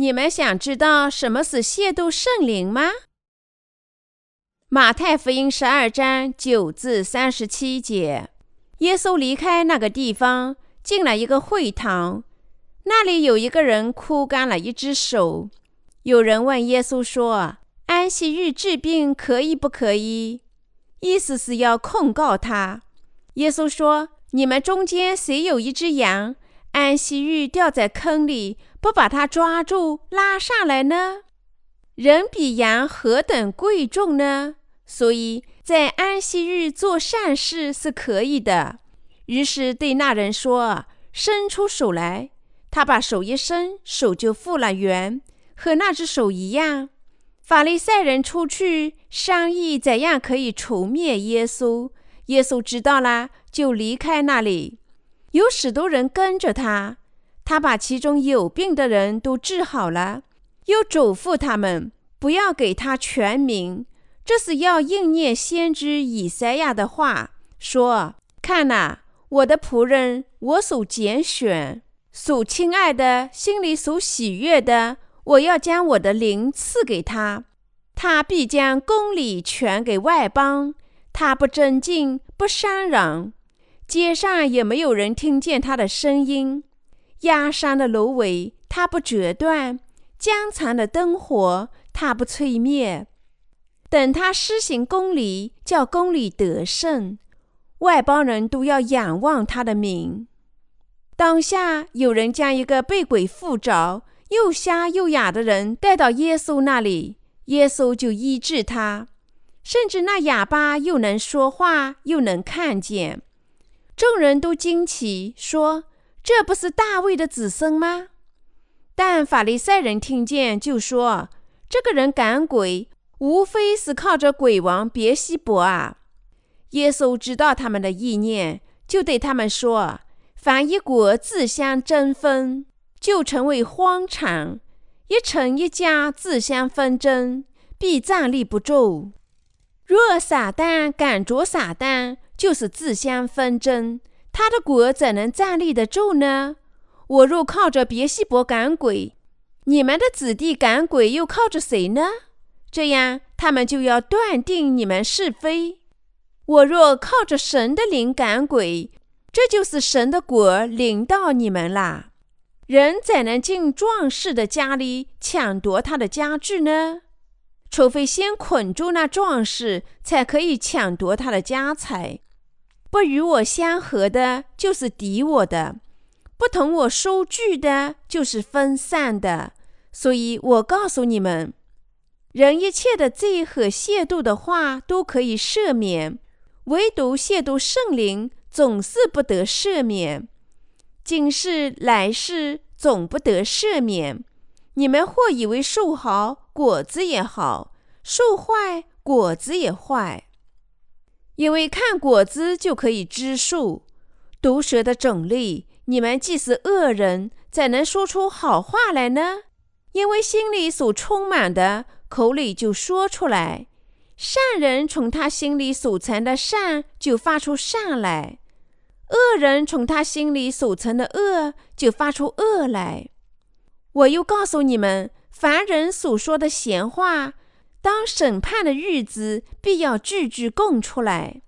你们想知道什么是亵渎圣灵吗？马太福音十二章九至三十七节，耶稣离开那个地方，进了一个会堂，那里有一个人枯干了一只手。有人问耶稣说：“安息日治病可以不可以？”意思是要控告他。耶稣说：“你们中间谁有一只羊，安息日掉在坑里，不把它抓住拉上来呢？人比羊何等贵重呢？”所以在安息日做善事是可以的。于是对那人说：“伸出手来。”他把手一伸，手就复了原，和那只手一样。法利赛人出去商议怎样可以除灭耶稣。耶稣知道了，就离开那里。有许多人跟着他，他把其中有病的人都治好了，又嘱咐他们不要给他全名。这是要应验先知以赛亚的话，说：“看哪，我的仆人，我所拣选、所亲爱的，心里所喜悦的，我要将我的灵赐给他，他必将公理传给外邦。他不争竞，不伤嚷，街上也没有人听见他的声音。压山的芦苇，他不折断；江残的灯火，他不吹灭。”等他施行公理，叫公理得胜，外邦人都要仰望他的名。当下有人将一个被鬼附着、又瞎又哑的人带到耶稣那里，耶稣就医治他，甚至那哑巴又能说话，又能看见。众人都惊奇，说：“这不是大卫的子孙吗？”但法利赛人听见，就说：“这个人赶鬼。”无非是靠着鬼王别西伯啊！耶稣知道他们的意念，就对他们说：“凡一国自相争纷，就成为荒场；一城一家自相纷争，必站立不住。若撒旦赶着撒旦，就是自相纷争，他的国怎能站立得住呢？我若靠着别西伯赶鬼，你们的子弟赶鬼又靠着谁呢？”这样，他们就要断定你们是非。我若靠着神的灵赶鬼，这就是神的国临到你们啦。人怎能进壮士的家里抢夺他的家具呢？除非先捆住那壮士，才可以抢夺他的家财。不与我相合的，就是敌我的；不同我收据的，就是分散的。所以我告诉你们。人一切的罪和亵渎的话都可以赦免，唯独亵渎圣灵总是不得赦免。今世来世总不得赦免。你们或以为树好果子也好，树坏果子也坏，因为看果子就可以知树。毒蛇的种类，你们既是恶人，怎能说出好话来呢？因为心里所充满的。口里就说出来，善人从他心里所存的善就发出善来，恶人从他心里所存的恶就发出恶来。我又告诉你们，凡人所说的闲话，当审判的日子必要句句供出来，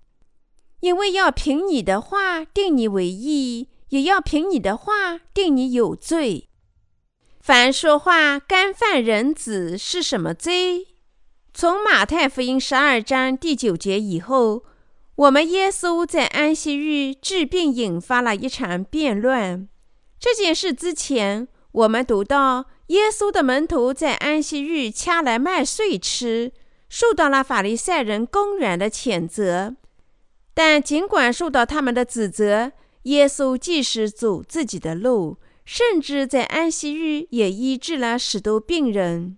因为要凭你的话定你为义，也要凭你的话定你有罪。凡说话干犯人子是什么罪？从马太福音十二章第九节以后，我们耶稣在安息日治病引发了一场辩论。这件事之前，我们读到耶稣的门徒在安息日掐来麦穗吃，受到了法利赛人公然的谴责。但尽管受到他们的指责，耶稣即使走自己的路。甚至在安息日也医治了许多病人。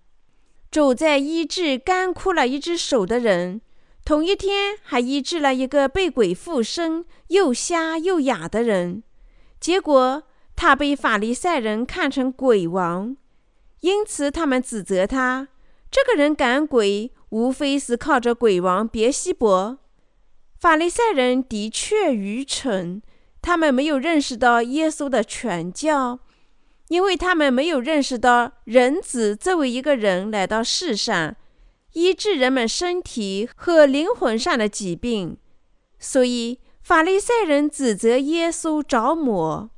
主在医治干枯了一只手的人，同一天还医治了一个被鬼附身、又瞎又哑的人。结果他被法利赛人看成鬼王，因此他们指责他：这个人赶鬼，无非是靠着鬼王别西伯。法利赛人的确愚蠢。他们没有认识到耶稣的传教，因为他们没有认识到人子作为一个人来到世上，医治人们身体和灵魂上的疾病，所以法利赛人指责耶稣着魔。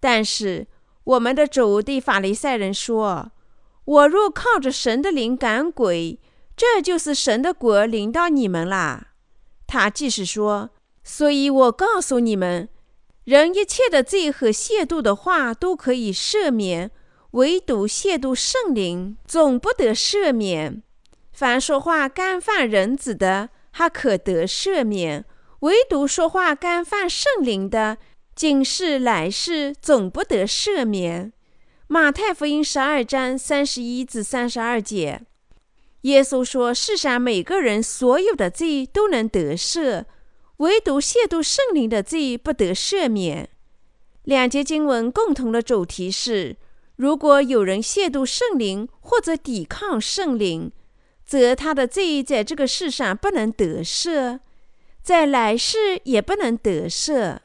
但是我们的主对法利赛人说：“我若靠着神的灵赶鬼，这就是神的国临到你们啦。”他即是说：“所以我告诉你们。”人一切的罪和亵渎的话都可以赦免，唯独亵渎圣灵总不得赦免。凡说话干犯人子的，还可得赦免；唯独说话干犯圣灵的，今世来世总不得赦免。马太福音十二章三十一至三十二节，耶稣说：“世上每个人所有的罪都能得赦。”唯独亵渎圣灵的罪不得赦免。两节经文共同的主题是：如果有人亵渎圣灵或者抵抗圣灵，则他的罪在这个世上不能得赦，在来世也不能得赦。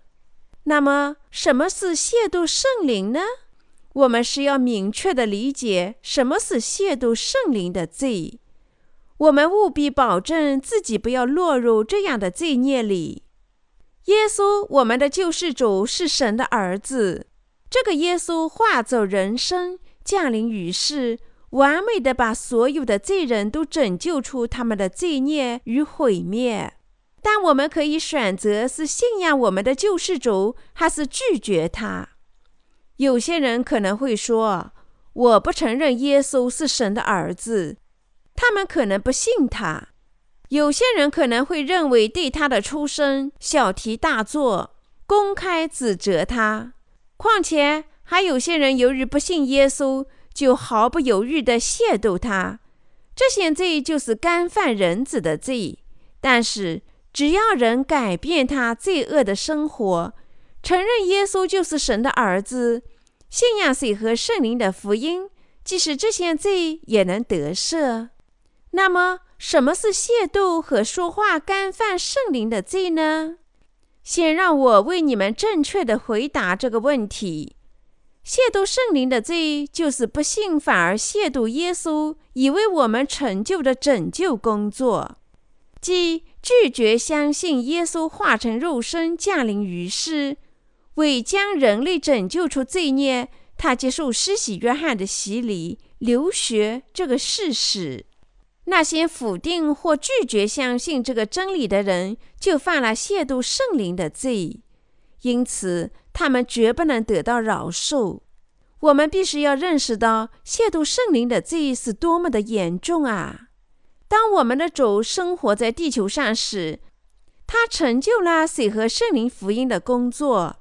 那么，什么是亵渎圣灵呢？我们是要明确的理解什么是亵渎圣灵的罪。我们务必保证自己不要落入这样的罪孽里。耶稣，我们的救世主，是神的儿子。这个耶稣化作人身，降临于世，完美的把所有的罪人都拯救出他们的罪孽与毁灭。但我们可以选择是信仰我们的救世主，还是拒绝他。有些人可能会说：“我不承认耶稣是神的儿子。”他们可能不信他，有些人可能会认为对他的出生小题大做，公开指责他。况且还有些人由于不信耶稣，就毫不犹豫地亵渎他。这些罪就是干犯人子的罪。但是只要人改变他罪恶的生活，承认耶稣就是神的儿子，信仰水和圣灵的福音，即使这些罪也能得赦。那么，什么是亵渎和说话干犯圣灵的罪呢？先让我为你们正确的回答这个问题。亵渎圣灵的罪，就是不信反而亵渎耶稣以为我们成就的拯救工作，即拒绝相信耶稣化成肉身降临于世，为将人类拯救出罪孽，他接受施洗约翰的洗礼、留学这个事实。那些否定或拒绝相信这个真理的人，就犯了亵渎圣灵的罪，因此他们绝不能得到饶恕。我们必须要认识到亵渎圣灵的罪是多么的严重啊！当我们的主生活在地球上时，他成就了水和圣灵福音的工作。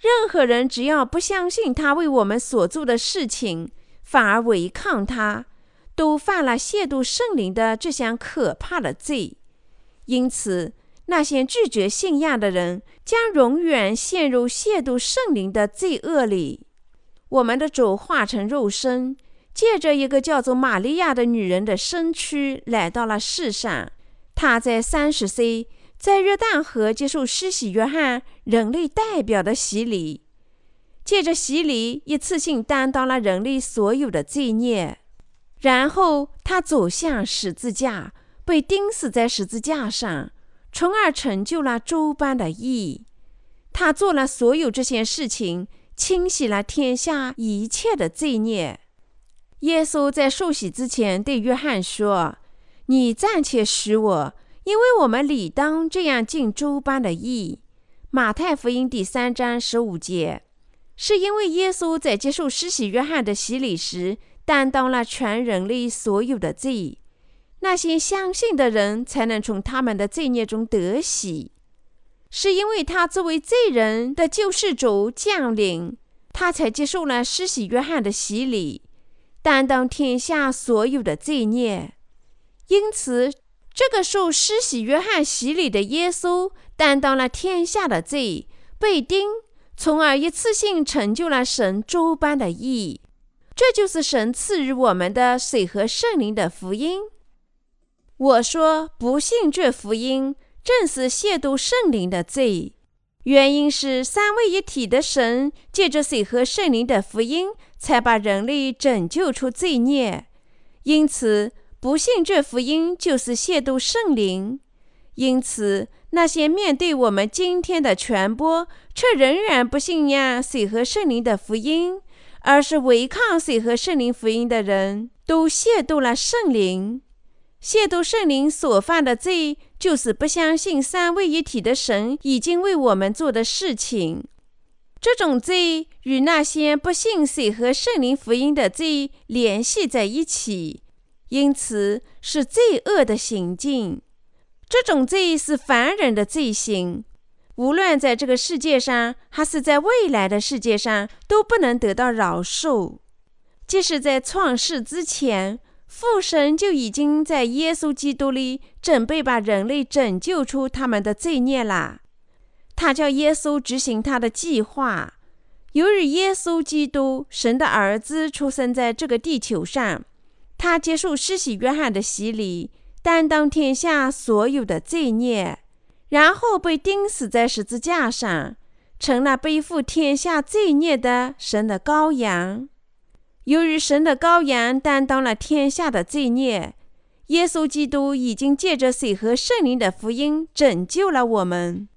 任何人只要不相信他为我们所做的事情，反而违抗他。都犯了亵渎圣灵的这项可怕的罪，因此那些拒绝信仰的人将永远陷入亵渎圣灵的罪恶里。我们的主化成肉身，借着一个叫做玛利亚的女人的身躯来到了世上。他在三十岁，在约旦河接受施洗约翰人类代表的洗礼，借着洗礼一次性担当了人类所有的罪孽。然后他走向十字架，被钉死在十字架上，从而成就了诸般的义。他做了所有这些事情，清洗了天下一切的罪孽。耶稣在受洗之前对约翰说：“你暂且许我，因为我们理当这样尽诸般的义。”马太福音第三章十五节，是因为耶稣在接受施洗约翰的洗礼时。担当了全人类所有的罪，那些相信的人才能从他们的罪孽中得洗。是因为他作为罪人的救世主降临，他才接受了施洗约翰的洗礼，担当天下所有的罪孽。因此，这个受施洗约翰洗礼的耶稣担当了天下的罪，被钉，从而一次性成就了神诸般的义。这就是神赐予我们的水和圣灵的福音。我说不信这福音，正是亵渎圣灵的罪。原因是三位一体的神借着水和圣灵的福音，才把人类拯救出罪孽。因此，不信这福音就是亵渎圣灵。因此，那些面对我们今天的传播，却仍然不信仰水和圣灵的福音，而是违抗水和圣灵福音的人，都亵渎了圣灵。亵渎圣灵所犯的罪，就是不相信三位一体的神已经为我们做的事情。这种罪与那些不信水和圣灵福音的罪联系在一起，因此是罪恶的行径。这种罪是凡人的罪行，无论在这个世界上还是在未来的世界上，都不能得到饶恕。即使在创世之前。父神就已经在耶稣基督里准备把人类拯救出他们的罪孽啦。他叫耶稣执行他的计划。由于耶稣基督神的儿子出生在这个地球上，他接受施洗约翰的洗礼，担当天下所有的罪孽，然后被钉死在十字架上，成了背负天下罪孽的神的羔羊。由于神的羔羊担当了天下的罪孽，耶稣基督已经借着水和圣灵的福音拯救了我们。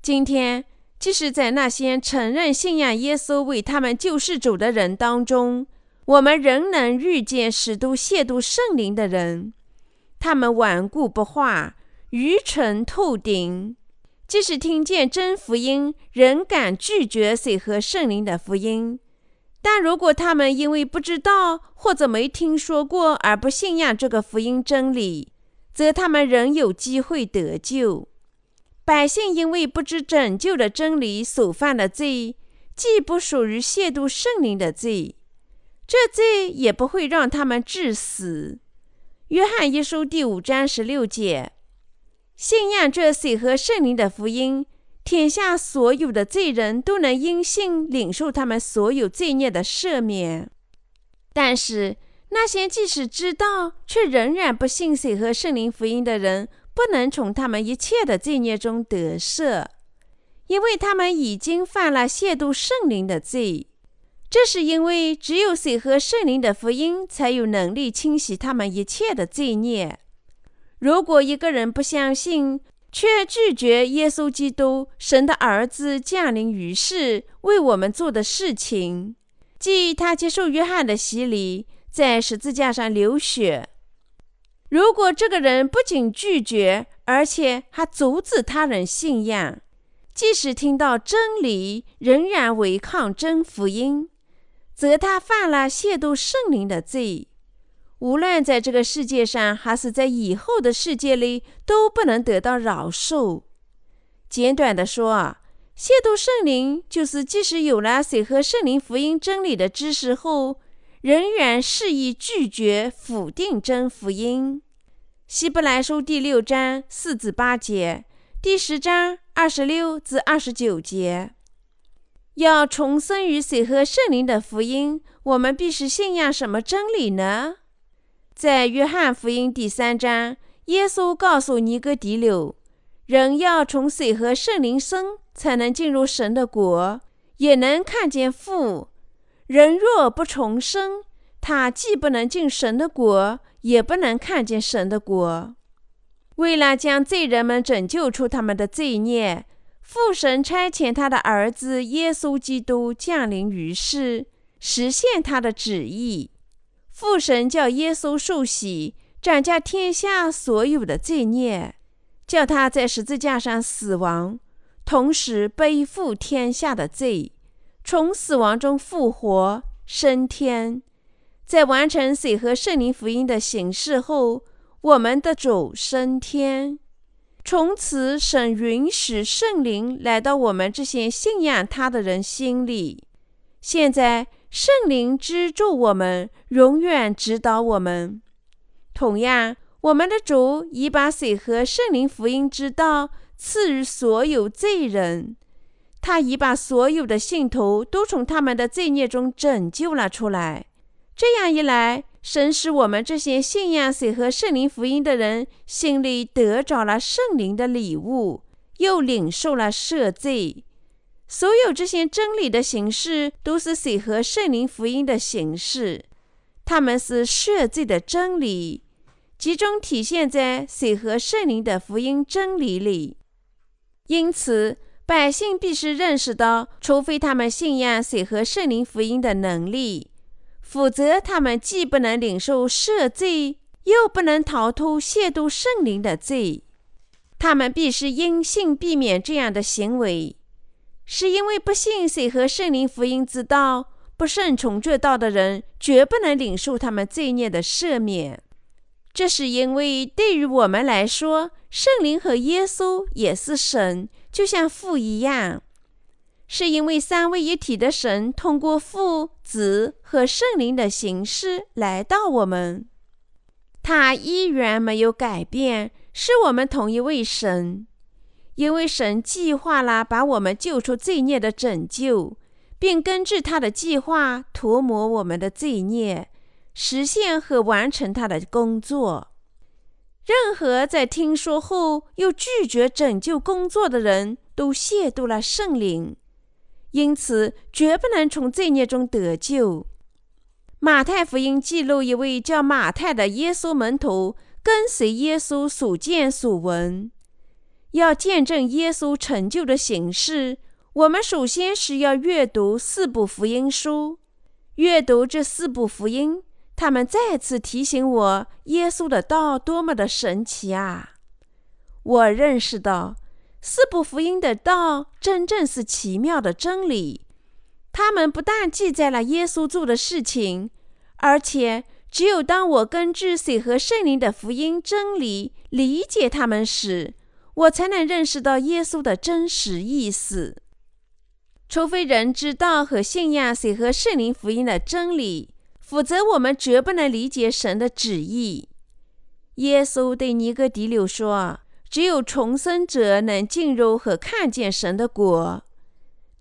今天，即使在那些承认信仰耶稣为他们救世主的人当中，我们仍能遇见许多亵渎圣灵的人。他们顽固不化，愚蠢透顶。即使听见真福音，仍敢拒绝水和圣灵的福音。但如果他们因为不知道或者没听说过而不信仰这个福音真理，则他们仍有机会得救。百姓因为不知拯救的真理所犯的罪，既不属于亵渎圣灵的罪，这罪也不会让他们致死。约翰一书第五章十六节，信仰这水和圣灵的福音。天下所有的罪人都能因信领受他们所有罪孽的赦免，但是那些即使知道却仍然不信水和圣灵福音的人，不能从他们一切的罪孽中得赦，因为他们已经犯了亵渎圣灵的罪。这是因为只有水和圣灵的福音才有能力清洗他们一切的罪孽。如果一个人不相信，却拒绝耶稣基督，神的儿子降临于世为我们做的事情，即他接受约翰的洗礼，在十字架上流血。如果这个人不仅拒绝，而且还阻止他人信仰，即使听到真理，仍然违抗真福音，则他犯了亵渎圣灵的罪。无论在这个世界上，还是在以后的世界里，都不能得到饶恕。简短的说啊，亵渎圣灵就是即使有了水和圣灵福音真理的知识后，仍然肆意拒绝、否定真福音。希伯来书第六章四至八节，第十章二十六至二十九节，要重生于水和圣灵的福音，我们必须信仰什么真理呢？在约翰福音第三章，耶稣告诉尼哥底柳：“人要从水和圣灵生，才能进入神的国，也能看见父。人若不重生，他既不能进神的国，也不能看见神的国。”为了将罪人们拯救出他们的罪孽，父神差遣他的儿子耶稣基督降临于世，实现他的旨意。父神叫耶稣受洗，斩下天下所有的罪孽，叫他在十字架上死亡，同时背负天下的罪，从死亡中复活升天。在完成水和圣灵福音的形式后，我们的主升天。从此，神允许圣灵来到我们这些信仰他的人心里。现在。圣灵资助我们，永远指导我们。同样，我们的主已把水和圣灵福音之道赐予所有罪人。他已把所有的信徒都从他们的罪孽中拯救了出来。这样一来，神使我们这些信仰水和圣灵福音的人心里得着了圣灵的礼物，又领受了赦罪。所有这些真理的形式，都是水和圣灵福音的形式。他们是赦罪的真理，集中体现在水和圣灵的福音真理里。因此，百姓必须认识到，除非他们信仰水和圣灵福音的能力，否则他们既不能领受赦罪，又不能逃脱亵渎圣灵的罪。他们必须因信避免这样的行为，是因为不信水和圣灵福音之道。不顺从这道的人，绝不能领受他们罪孽的赦免。这是因为对于我们来说，圣灵和耶稣也是神，就像父一样。是因为三位一体的神通过父、子和圣灵的形式来到我们，他依然没有改变，是我们同一位神。因为神计划了把我们救出罪孽的拯救。并根据他的计划涂抹我们的罪孽，实现和完成他的工作。任何在听说后又拒绝拯救工作的人都亵渎了圣灵，因此绝不能从罪孽中得救。马太福音记录一位叫马太的耶稣门徒跟随耶稣所见所闻，要见证耶稣成就的形式。我们首先是要阅读四部福音书，阅读这四部福音，他们再次提醒我耶稣的道多么的神奇啊！我认识到四部福音的道真正是奇妙的真理，他们不但记载了耶稣做的事情，而且只有当我根据水和圣灵的福音真理理解他们时，我才能认识到耶稣的真实意思。除非人知道和信仰水和圣灵福音的真理，否则我们绝不能理解神的旨意。耶稣对尼哥底柳说：“只有重生者能进入和看见神的国。”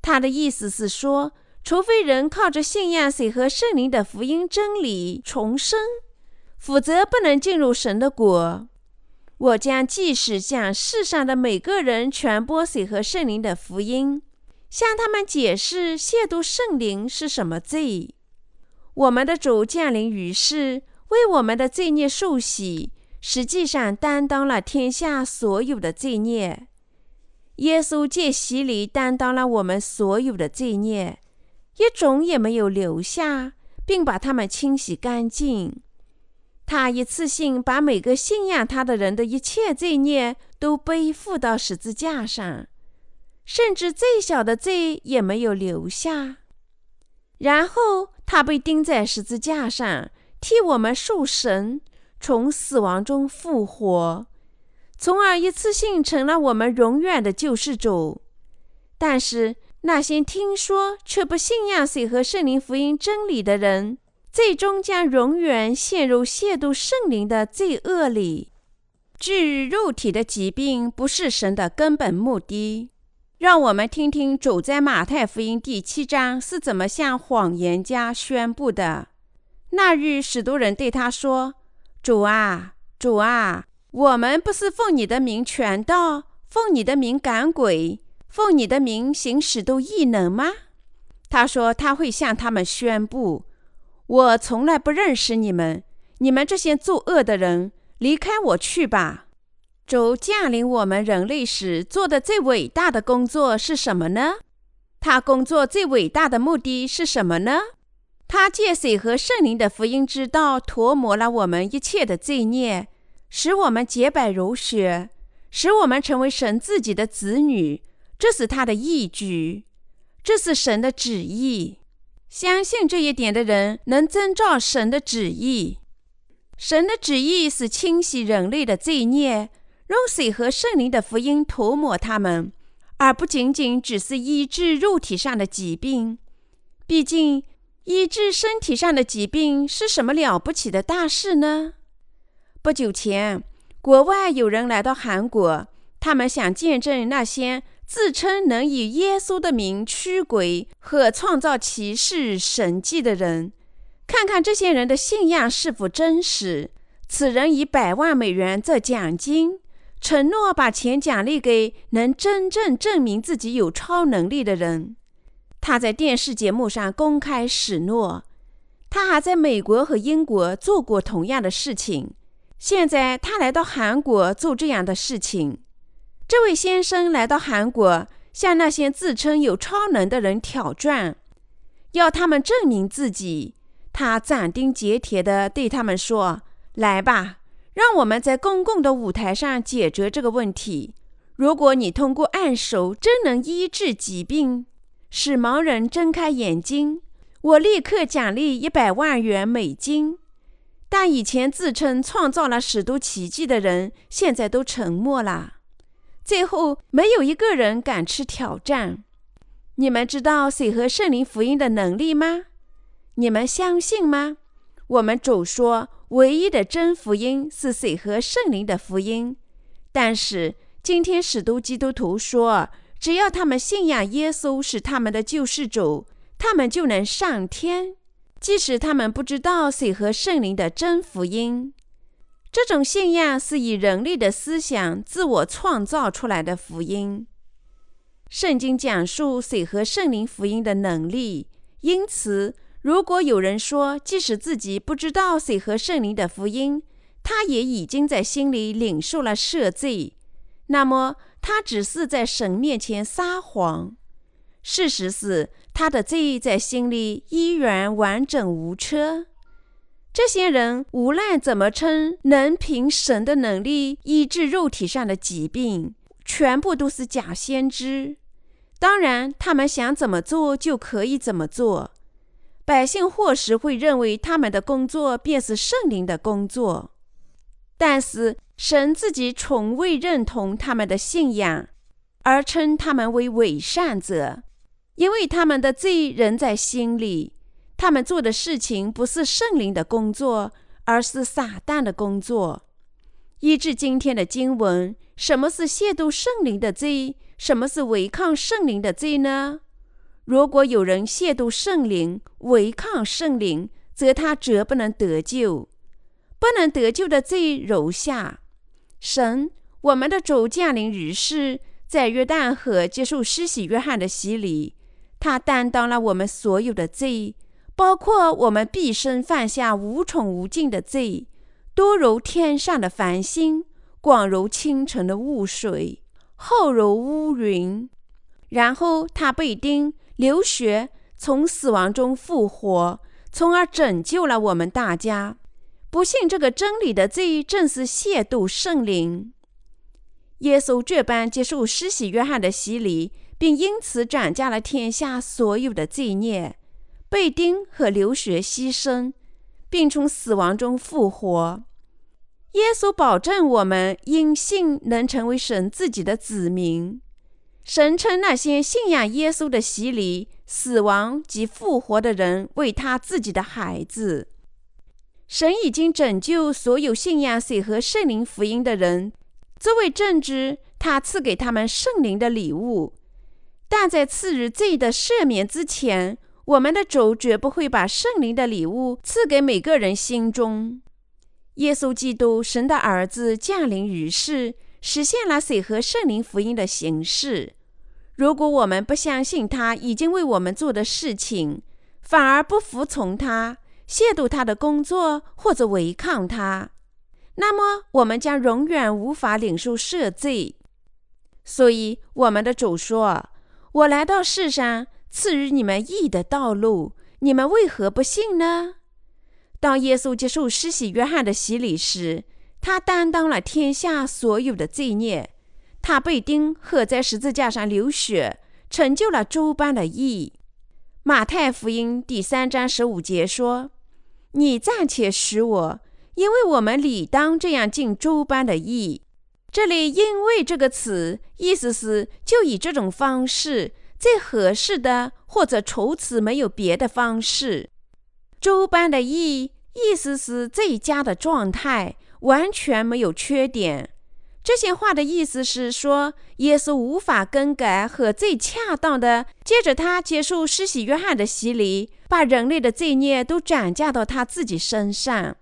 他的意思是说，除非人靠着信仰水和圣灵的福音真理重生，否则不能进入神的国。我将继续向世上的每个人传播水和圣灵的福音。向他们解释亵渎圣灵是什么罪。我们的主降临于世，为我们的罪孽受洗，实际上担当了天下所有的罪孽。耶稣借洗礼担当了我们所有的罪孽，一种也没有留下，并把它们清洗干净。他一次性把每个信仰他的人的一切罪孽都背负到十字架上。甚至最小的罪也没有留下，然后他被钉在十字架上，替我们受神，从死亡中复活，从而一次性成了我们永远的救世主。但是那些听说却不信仰水和圣灵福音真理的人，最终将永远陷入亵渎圣灵的罪恶里。治愈肉体的疾病不是神的根本目的。让我们听听主在马太福音第七章是怎么向谎言家宣布的。那日，许多人对他说：“主啊，主啊，我们不是奉你的名传道，奉你的名赶鬼，奉你的名行使都异能吗？”他说：“他会向他们宣布，我从来不认识你们，你们这些作恶的人，离开我去吧。”主降临我们人类时做的最伟大的工作是什么呢？他工作最伟大的目的是什么呢？他借水和圣灵的福音之道涂抹了我们一切的罪孽，使我们洁白如雪，使我们成为神自己的子女。这是他的义举，这是神的旨意。相信这一点的人能遵照神的旨意。神的旨意是清洗人类的罪孽。用水和圣灵的福音涂抹他们，而不仅仅只是医治肉体上的疾病。毕竟，医治身体上的疾病是什么了不起的大事呢？不久前，国外有人来到韩国，他们想见证那些自称能以耶稣的名驱鬼和创造奇事神迹的人，看看这些人的信仰是否真实。此人以百万美元做奖金。承诺把钱奖励给能真正证明自己有超能力的人。他在电视节目上公开许诺，他还在美国和英国做过同样的事情。现在他来到韩国做这样的事情。这位先生来到韩国，向那些自称有超能的人挑战，要他们证明自己。他斩钉截铁地对他们说：“来吧。”让我们在公共的舞台上解决这个问题。如果你通过按手真能医治疾病，使盲人睁开眼睛，我立刻奖励一百万元美金。但以前自称创造了许多奇迹的人，现在都沉默了。最后，没有一个人敢吃挑战。你们知道水和圣灵福音的能力吗？你们相信吗？我们主说。唯一的真福音是水和圣灵的福音，但是今天许多基督徒说，只要他们信仰耶稣是他们的救世主，他们就能上天，即使他们不知道水和圣灵的真福音。这种信仰是以人类的思想自我创造出来的福音。圣经讲述水和圣灵福音的能力，因此。如果有人说，即使自己不知道水和圣灵的福音，他也已经在心里领受了赦罪，那么他只是在神面前撒谎。事实是，他的罪在心里依然完整无缺。这些人无论怎么称能凭神的能力医治肉体上的疾病，全部都是假先知。当然，他们想怎么做就可以怎么做。百姓或许会认为他们的工作便是圣灵的工作，但是神自己从未认同他们的信仰，而称他们为伪善者，因为他们的罪仍在心里。他们做的事情不是圣灵的工作，而是撒旦的工作。依至今天的经文，什么是亵渎圣灵的罪？什么是违抗圣灵的罪呢？如果有人亵渎圣灵、违抗圣灵，则他绝不能得救。不能得救的罪如下：神，我们的主降临于世，在约旦河接受施洗约翰的洗礼，他担当了我们所有的罪，包括我们毕生犯下无穷无尽的罪，多如天上的繁星，广如清晨的雾水，厚如乌云。然后他被钉。流血，从死亡中复活，从而拯救了我们大家。不信这个真理的罪，正是亵渎圣灵。耶稣这般接受施洗约翰的洗礼，并因此斩下了天下所有的罪孽，被钉和流血牺牲，并从死亡中复活。耶稣保证我们因信能成为神自己的子民。神称那些信仰耶稣的洗礼、死亡及复活的人为他自己的孩子。神已经拯救所有信仰水和圣灵福音的人，作为证据，他赐给他们圣灵的礼物。但在赐予罪的赦免之前，我们的主绝不会把圣灵的礼物赐给每个人心中。耶稣基督，神的儿子降临于世。实现了水和圣灵福音的形式。如果我们不相信他已经为我们做的事情，反而不服从他、亵渎他的工作或者违抗他，那么我们将永远无法领受赦罪。所以，我们的主说：“我来到世上，赐予你们义的道路，你们为何不信呢？”当耶稣接受施洗约翰的洗礼时，他担当了天下所有的罪孽，他被钉和在十字架上流血，成就了诸般的义。马太福音第三章十五节说：“你暂且使我，因为我们理当这样尽诸般的义。”这里“因为”这个词，意思是就以这种方式最合适的，或者除此没有别的方式。诸般的义，意思是最佳的状态。完全没有缺点。这些话的意思是说，耶稣无法更改和最恰当的借着他接受施洗约翰的洗礼，把人类的罪孽都转嫁到他自己身上。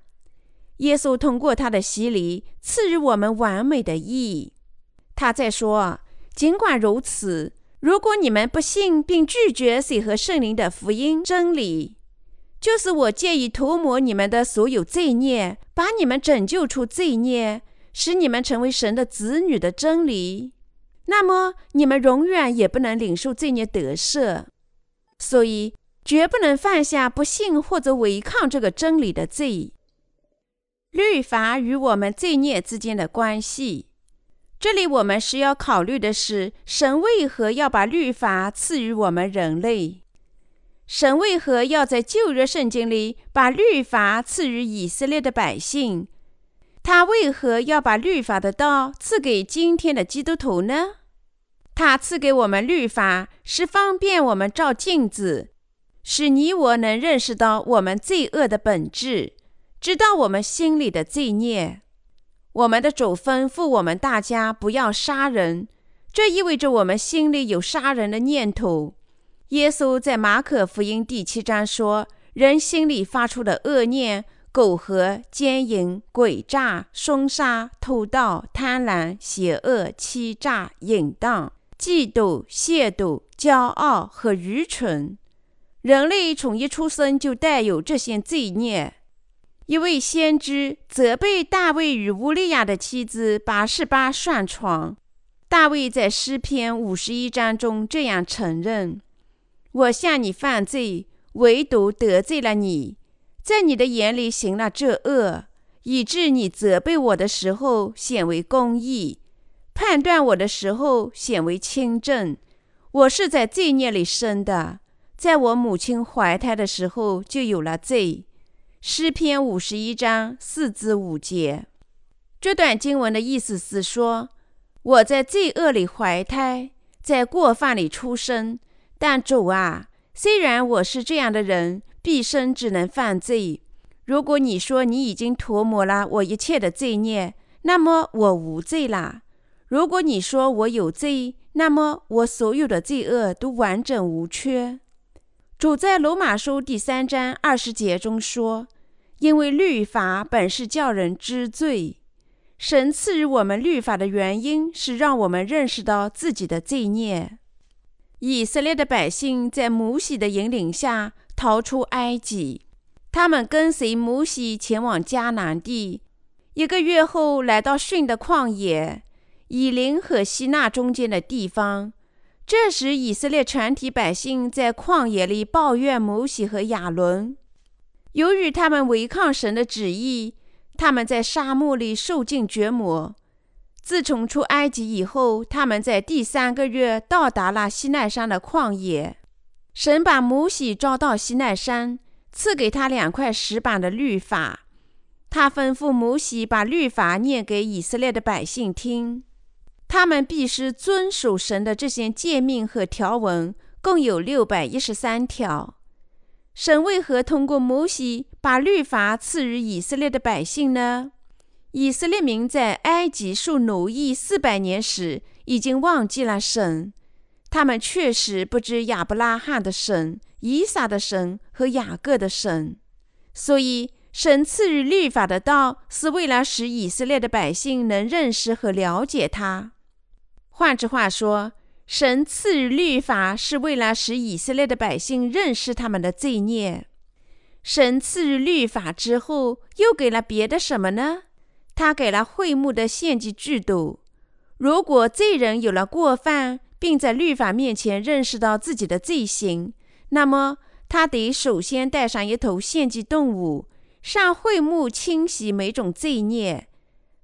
耶稣通过他的洗礼赐予我们完美的义。他在说：“尽管如此，如果你们不信并拒绝水和圣灵的福音真理，就是我借以涂抹你们的所有罪孽，把你们拯救出罪孽，使你们成为神的子女的真理，那么你们永远也不能领受罪孽得赦。所以，绝不能犯下不信或者违抗这个真理的罪。律法与我们罪孽之间的关系。”这里我们需要考虑的是，神为何要把律法赐予我们人类？神为何要在旧约圣经里把律法赐予以色列的百姓？他为何要把律法的道赐给今天的基督徒呢？他赐给我们律法，是方便我们照镜子，使你我能认识到我们罪恶的本质，知道我们心里的罪孽。我们的主吩咐我们大家不要杀人，这意味着我们心里有杀人的念头。耶稣在马可福音第七章说：“人心里发出的恶念，苟合、奸淫、诡诈、凶杀、偷盗、贪婪、邪恶、欺诈、淫荡、嫉妒、亵渎、骄傲和愚蠢。人类从一出生就带有这些罪孽。”一位先知责备大卫与乌利亚的妻子八十八上床。大卫在诗篇五十一章中这样承认：“我向你犯罪，唯独得罪了你，在你的眼里行了这恶，以致你责备我的时候显为公义，判断我的时候显为清正。我是在罪孽里生的，在我母亲怀胎的时候就有了罪。”诗篇五十一章四至五节，这段经文的意思是说：我在罪恶里怀胎，在过犯里出生。但主啊，虽然我是这样的人，毕生只能犯罪。如果你说你已经涂抹了我一切的罪孽，那么我无罪啦；如果你说我有罪，那么我所有的罪恶都完整无缺。主在罗马书第三章二十节中说：“因为律法本是叫人知罪，神赐予我们律法的原因是让我们认识到自己的罪孽。”以色列的百姓在摩西的引领下逃出埃及，他们跟随摩西前往迦南地，一个月后来到逊的旷野，以林和希纳中间的地方。这时，以色列全体百姓在旷野里抱怨摩西和亚伦。由于他们违抗神的旨意，他们在沙漠里受尽折磨。自从出埃及以后，他们在第三个月到达了西奈山的旷野。神把摩西招到西奈山，赐给他两块石板的律法。他吩咐摩西把律法念给以色列的百姓听。他们必须遵守神的这些诫命和条文，共有六百一十三条。神为何通过摩西把律法赐予以色列的百姓呢？以色列民在埃及受奴役四百年时，已经忘记了神。他们确实不知亚伯拉罕的神、以撒的神和雅各的神，所以神赐予律法的道，是为了使以色列的百姓能认识和了解他。换句话说，神赐予律法是为了使以色列的百姓认识他们的罪孽。神赐予律法之后，又给了别的什么呢？他给了会幕的献祭制度。如果罪人有了过犯，并在律法面前认识到自己的罪行，那么他得首先带上一头献祭动物，上会幕清洗每种罪孽。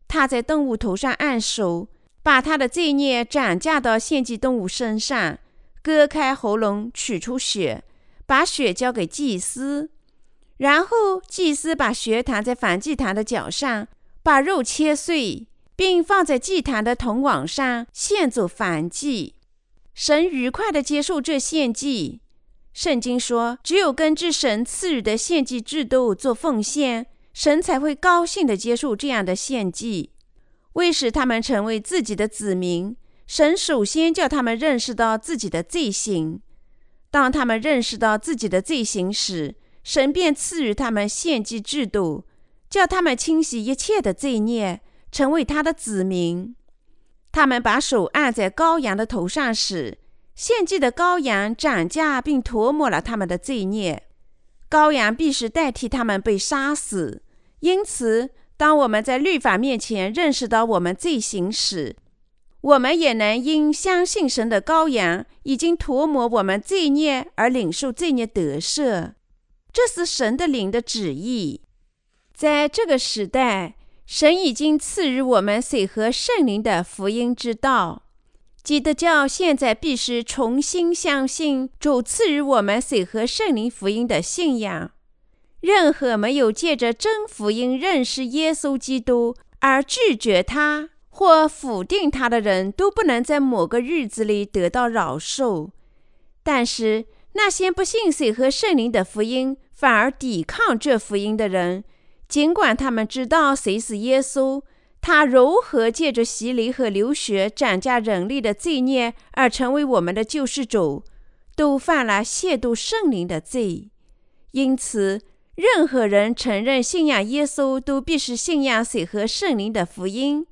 他在动物头上按手。把他的罪孽转嫁到献祭动物身上，割开喉咙，取出血，把血交给祭司，然后祭司把血弹在反祭坛的脚上，把肉切碎，并放在祭坛的铜网上献走反祭。神愉快地接受这献祭。圣经说，只有根据神赐予的献祭制度做奉献，神才会高兴地接受这样的献祭。为使他们成为自己的子民，神首先叫他们认识到自己的罪行。当他们认识到自己的罪行时，神便赐予他们献祭制度，叫他们清洗一切的罪孽，成为他的子民。他们把手按在羔羊的头上时，献祭的羔羊涨价并涂抹了他们的罪孽。羔羊必须代替他们被杀死。因此，当我们在律法面前认识到我们罪行时，我们也能因相信神的羔羊已经涂抹我们罪孽而领受罪孽得赦。这是神的灵的旨意。在这个时代，神已经赐予我们水和圣灵的福音之道。基督教现在必须重新相信主赐予我们水和圣灵福音的信仰。任何没有借着真福音认识耶稣基督而拒绝他或否定他的人，都不能在某个日子里得到饶恕。但是那些不信水和圣灵的福音，反而抵抗这福音的人，尽管他们知道谁是耶稣。他如何借着洗礼和流血斩价人力的罪孽而成为我们的救世主，都犯了亵渎圣灵的罪。因此，任何人承认信仰耶稣，都必须信仰水和圣灵的福音。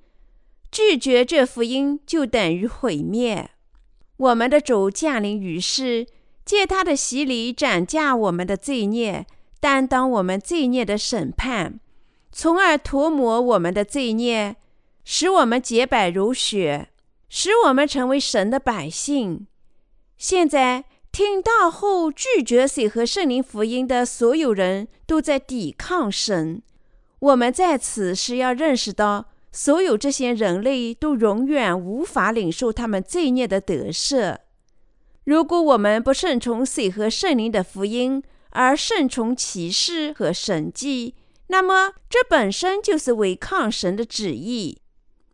拒绝这福音，就等于毁灭。我们的主降临于世，借他的洗礼斩价我们的罪孽，担当我们罪孽的审判。从而涂抹我们的罪孽，使我们洁白如雪，使我们成为神的百姓。现在听到后拒绝水和圣灵福音的所有人都在抵抗神。我们在此是要认识到，所有这些人类都永远无法领受他们罪孽的得赦。如果我们不顺从水和圣灵的福音，而顺从启示和神迹，那么，这本身就是违抗神的旨意。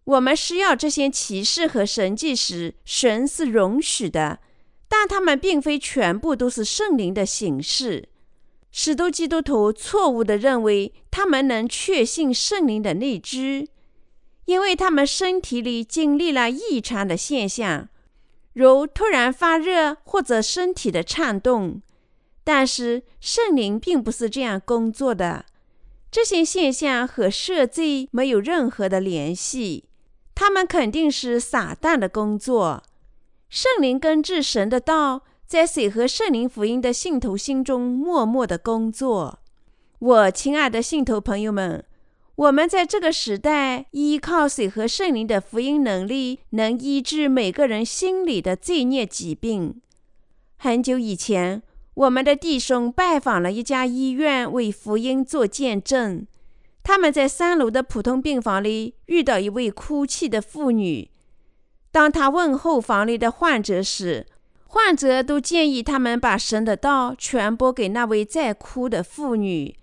我们需要这些启示和神迹时，神是容许的，但他们并非全部都是圣灵的形式。许多基督徒错误地认为他们能确信圣灵的内知，因为他们身体里经历了异常的现象，如突然发热或者身体的颤动。但是圣灵并不是这样工作的。这些现象和赦罪没有任何的联系，他们肯定是撒旦的工作。圣灵根治神的道，在水和圣灵福音的信徒心中默默的工作。我亲爱的信徒朋友们，我们在这个时代依靠水和圣灵的福音能力，能医治每个人心里的罪孽疾病。很久以前。我们的弟兄拜访了一家医院，为福音做见证。他们在三楼的普通病房里遇到一位哭泣的妇女。当他问候房里的患者时，患者都建议他们把神的道传播给那位在哭的妇女。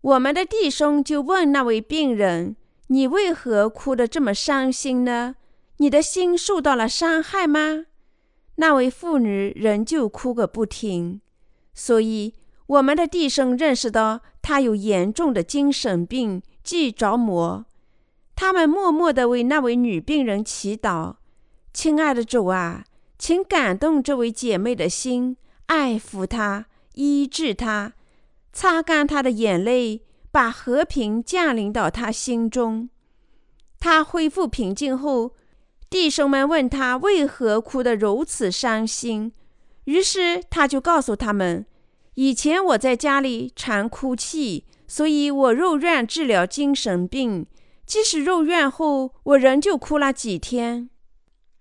我们的弟兄就问那位病人：“你为何哭得这么伤心呢？你的心受到了伤害吗？”那位妇女仍旧哭个不停。所以，我们的弟兄认识到他有严重的精神病，即着魔。他们默默地为那位女病人祈祷：“亲爱的主啊，请感动这位姐妹的心，爱抚她，医治她，擦干她的眼泪，把和平降临到她心中。”她恢复平静后，弟兄们问他为何哭得如此伤心。于是他就告诉他们：“以前我在家里常哭泣，所以我入院治疗精神病。即使入院后，我仍旧哭了几天。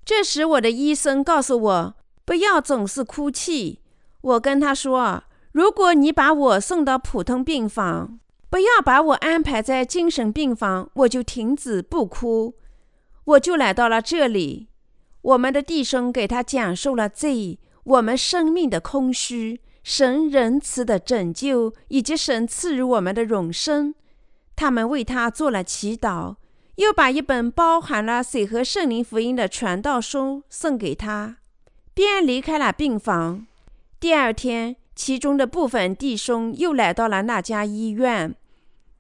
这时，我的医生告诉我不要总是哭泣。我跟他说：如果你把我送到普通病房，不要把我安排在精神病房，我就停止不哭。我就来到了这里。我们的弟兄给他讲述了这。”我们生命的空虚，神仁慈的拯救，以及神赐予我们的永生，他们为他做了祈祷，又把一本包含了水和圣灵福音的传道书送给他，便离开了病房。第二天，其中的部分弟兄又来到了那家医院，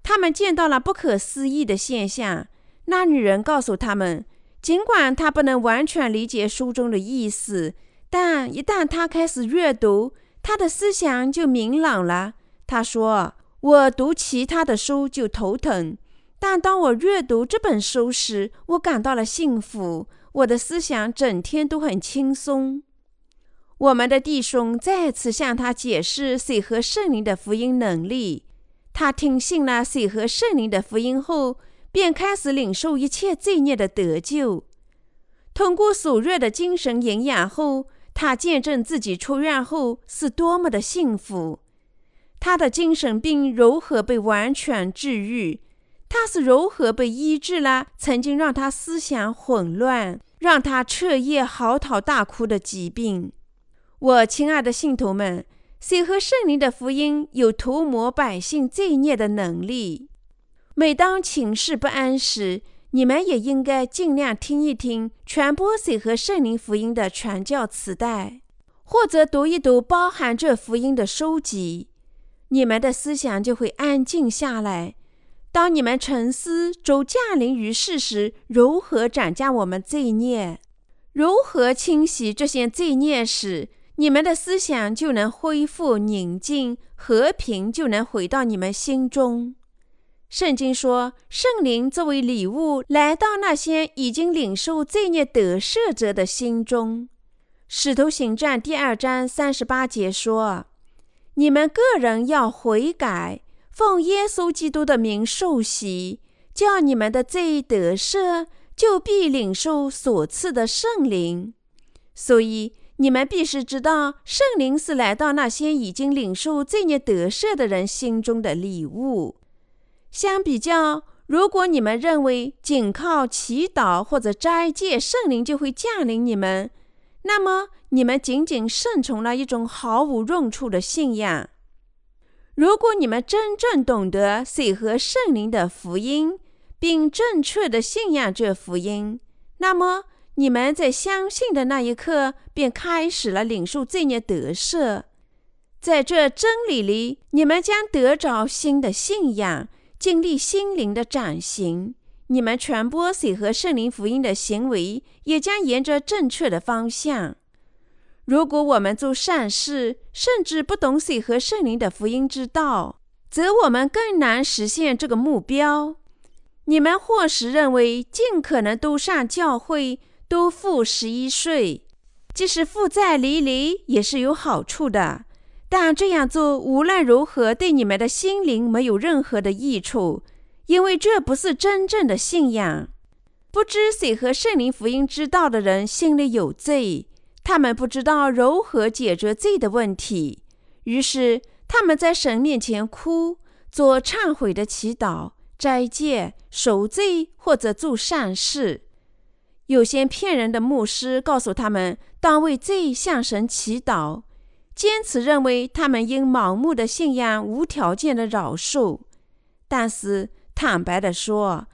他们见到了不可思议的现象。那女人告诉他们，尽管她不能完全理解书中的意思。但一旦他开始阅读，他的思想就明朗了。他说：“我读其他的书就头疼，但当我阅读这本书时，我感到了幸福。我的思想整天都很轻松。我们的弟兄再次向他解释水和圣灵的福音能力，他听信了水和圣灵的福音后，便开始领受一切罪孽的得救。通过所热的精神营养后，他见证自己出院后是多么的幸福。他的精神病如何被完全治愈？他是如何被医治了？曾经让他思想混乱、让他彻夜嚎啕大哭的疾病。我亲爱的信徒们，水和圣灵的福音有涂抹百姓罪孽的能力。每当情绪不安时，你们也应该尽量听一听传播水和圣灵福音的传教磁带，或者读一读包含这福音的书籍。你们的思想就会安静下来。当你们沉思主降临于世时，如何斩降我们罪孽，如何清洗这些罪孽时，你们的思想就能恢复宁静，和平就能回到你们心中。圣经说，圣灵作为礼物来到那些已经领受罪孽得赦者的心中。使徒行传第二章三十八节说：“你们个人要悔改，奉耶稣基督的名受洗，叫你们的罪得赦，就必领受所赐的圣灵。”所以，你们必须知道，圣灵是来到那些已经领受罪孽得赦的人心中的礼物。相比较，如果你们认为仅靠祈祷或者斋戒，圣灵就会降临你们，那么你们仅仅顺从了一种毫无用处的信仰。如果你们真正懂得水和圣灵的福音，并正确的信仰这福音，那么你们在相信的那一刻便开始了领受罪孽得赦。在这真理里，你们将得着新的信仰。经历心灵的展型，你们传播水和圣灵福音的行为也将沿着正确的方向。如果我们做善事，甚至不懂水和圣灵的福音之道，则我们更难实现这个目标。你们或许认为尽可能都上教会，都付十一岁，即使负债累累，也是有好处的。但这样做无论如何对你们的心灵没有任何的益处，因为这不是真正的信仰。不知谁和圣灵福音之道的人心里有罪，他们不知道如何解决罪的问题，于是他们在神面前哭，做忏悔的祈祷、斋戒、守罪或者做善事。有些骗人的牧师告诉他们，当为罪向神祈祷。坚持认为他们因盲目的信仰无条件的饶恕，但是坦白的说，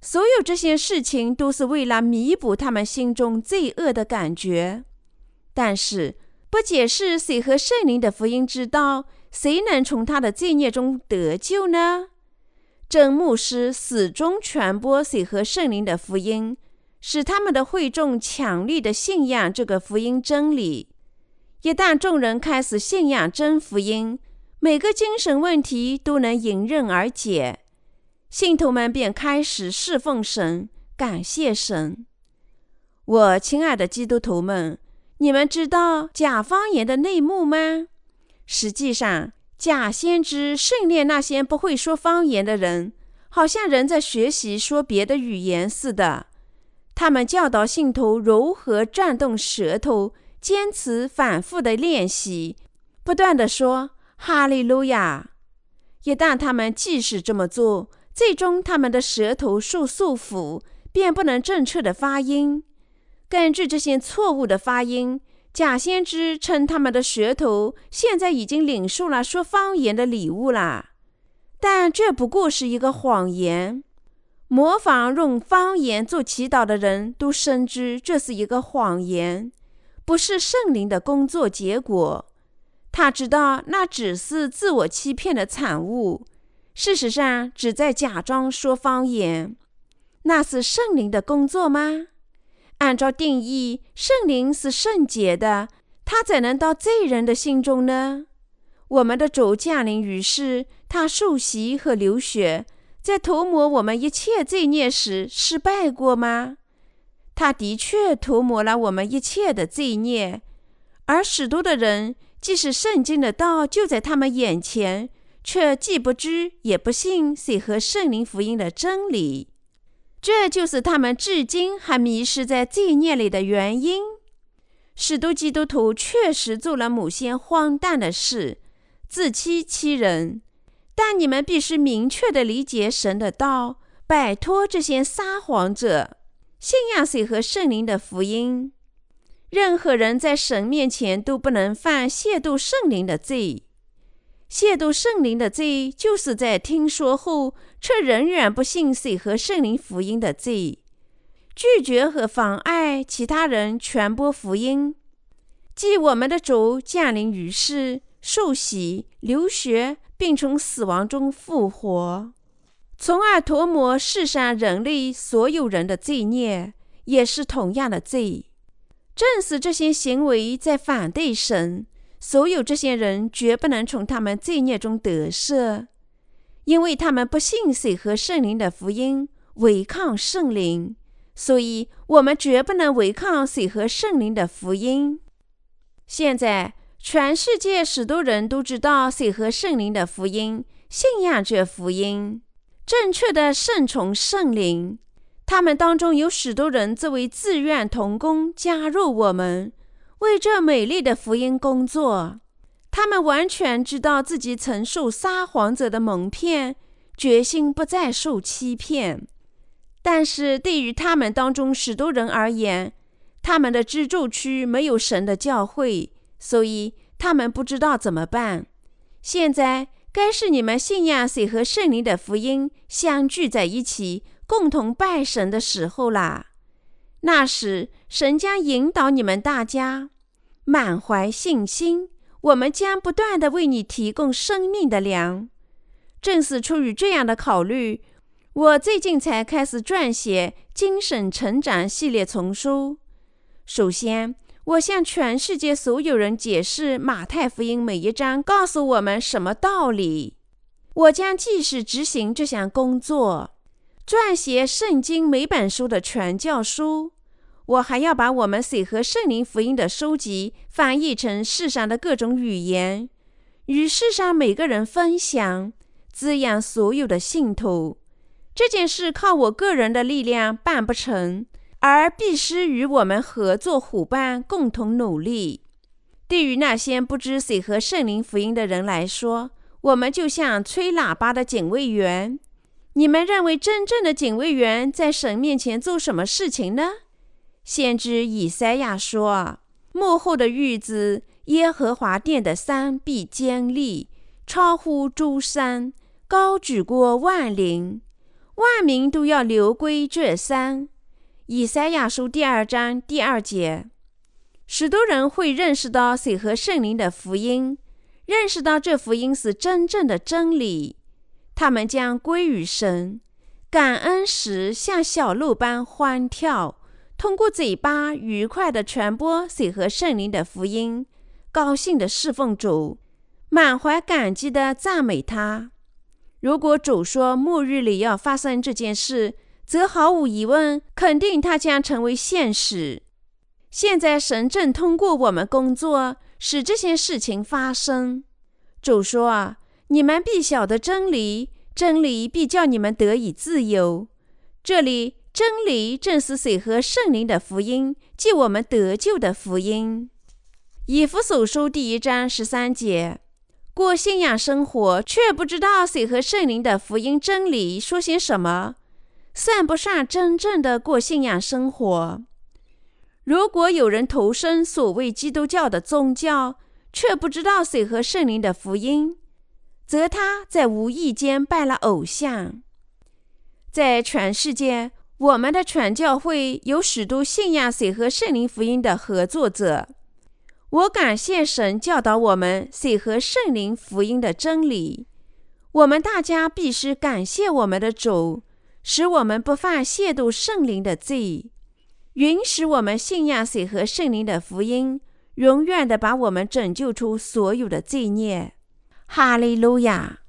所有这些事情都是为了弥补他们心中罪恶的感觉。但是不解释谁和圣灵的福音之道，谁能从他的罪孽中得救呢？真牧师始终传播谁和圣灵的福音，使他们的会众强烈的信仰这个福音真理。一旦众人开始信仰真福音，每个精神问题都能迎刃而解，信徒们便开始侍奉神，感谢神。我亲爱的基督徒们，你们知道假方言的内幕吗？实际上，假先知训练那些不会说方言的人，好像人在学习说别的语言似的。他们教导信徒如何转动舌头。坚持反复的练习，不断的说“哈利路亚”。一旦他们继续这么做，最终他们的舌头受束缚，便不能正确的发音。根据这些错误的发音，假先知称他们的舌头现在已经领受了说方言的礼物了。但这不过是一个谎言。模仿用方言做祈祷的人都深知这是一个谎言。不是圣灵的工作结果，他知道那只是自我欺骗的产物。事实上，只在假装说方言。那是圣灵的工作吗？按照定义，圣灵是圣洁的，他怎能到罪人的心中呢？我们的主降临于世，他受洗和流血，在涂抹我们一切罪孽时失败过吗？他的确涂抹了我们一切的罪孽。而许多的人，即使圣经的道就在他们眼前，却既不知也不信谁和圣灵福音的真理。这就是他们至今还迷失在罪孽里的原因。许多基督徒确实做了某些荒诞的事，自欺欺人。但你们必须明确地理解神的道，摆脱这些撒谎者，信仰谁和圣灵的福音。任何人在神面前都不能犯亵渎圣灵的罪。亵渎圣灵的罪，就是在听说后却仍然不信谁和圣灵福音的罪。拒绝和妨碍其他人传播福音，即我们的主降临于世，受洗、流血，并从死亡中复活，从而涂抹世上人类所有人的罪孽，也是同样的罪。正是这些行为在反对神，所有这些人绝不能从他们罪孽中得赦，因为他们不信水和圣灵的福音，违抗圣灵。所以，我们绝不能违抗水和圣灵的福音。现在，全世界许多人都知道水和圣灵的福音，信仰这福音，正确的顺从圣灵。他们当中有许多人作为自愿同工加入我们，为这美丽的福音工作。他们完全知道自己曾受撒谎者的蒙骗，决心不再受欺骗。但是对于他们当中许多人而言，他们的居住区没有神的教会，所以他们不知道怎么办。现在该是你们信仰谁和圣灵的福音相聚在一起，共同拜神的时候啦。那时，神将引导你们大家，满怀信心，我们将不断的为你提供生命的粮。正是出于这样的考虑。我最近才开始撰写精神成长系列丛书。首先，我向全世界所有人解释马太福音每一章告诉我们什么道理。我将继续执行这项工作，撰写圣经每本书的传教书。我还要把我们水和圣灵福音的书籍翻译成世上的各种语言，与世上每个人分享，滋养所有的信徒。这件事靠我个人的力量办不成，而必须与我们合作伙伴共同努力。对于那些不知谁和圣灵福音的人来说，我们就像吹喇叭的警卫员。你们认为真正的警卫员在神面前做什么事情呢？先知以赛亚说：“幕后的日子，耶和华殿的山必坚立，超乎诸山，高举过万灵。”万民都要流归这山。以赛亚书第二章第二节，许多人会认识到水和圣灵的福音，认识到这福音是真正的真理，他们将归于神。感恩时像小鹿般欢跳，通过嘴巴愉快地传播水和圣灵的福音，高兴地侍奉主，满怀感激地赞美他。如果主说末日里要发生这件事，则毫无疑问，肯定它将成为现实。现在神正通过我们工作，使这些事情发生。主说：“啊，你们必晓得真理，真理必叫你们得以自由。”这里，真理正是水和圣灵的福音，即我们得救的福音。以弗所书第一章十三节。过信仰生活，却不知道水和圣灵的福音真理说些什么，算不上真正的过信仰生活。如果有人投身所谓基督教的宗教，却不知道谁和圣灵的福音，则他在无意间拜了偶像。在全世界，我们的传教会有许多信仰谁和圣灵福音的合作者。我感谢神教导我们谁和圣灵福音的真理。我们大家必须感谢我们的主，使我们不犯亵渎圣灵的罪，允许我们信仰水和圣灵的福音，永远的把我们拯救出所有的罪孽。哈利路亚。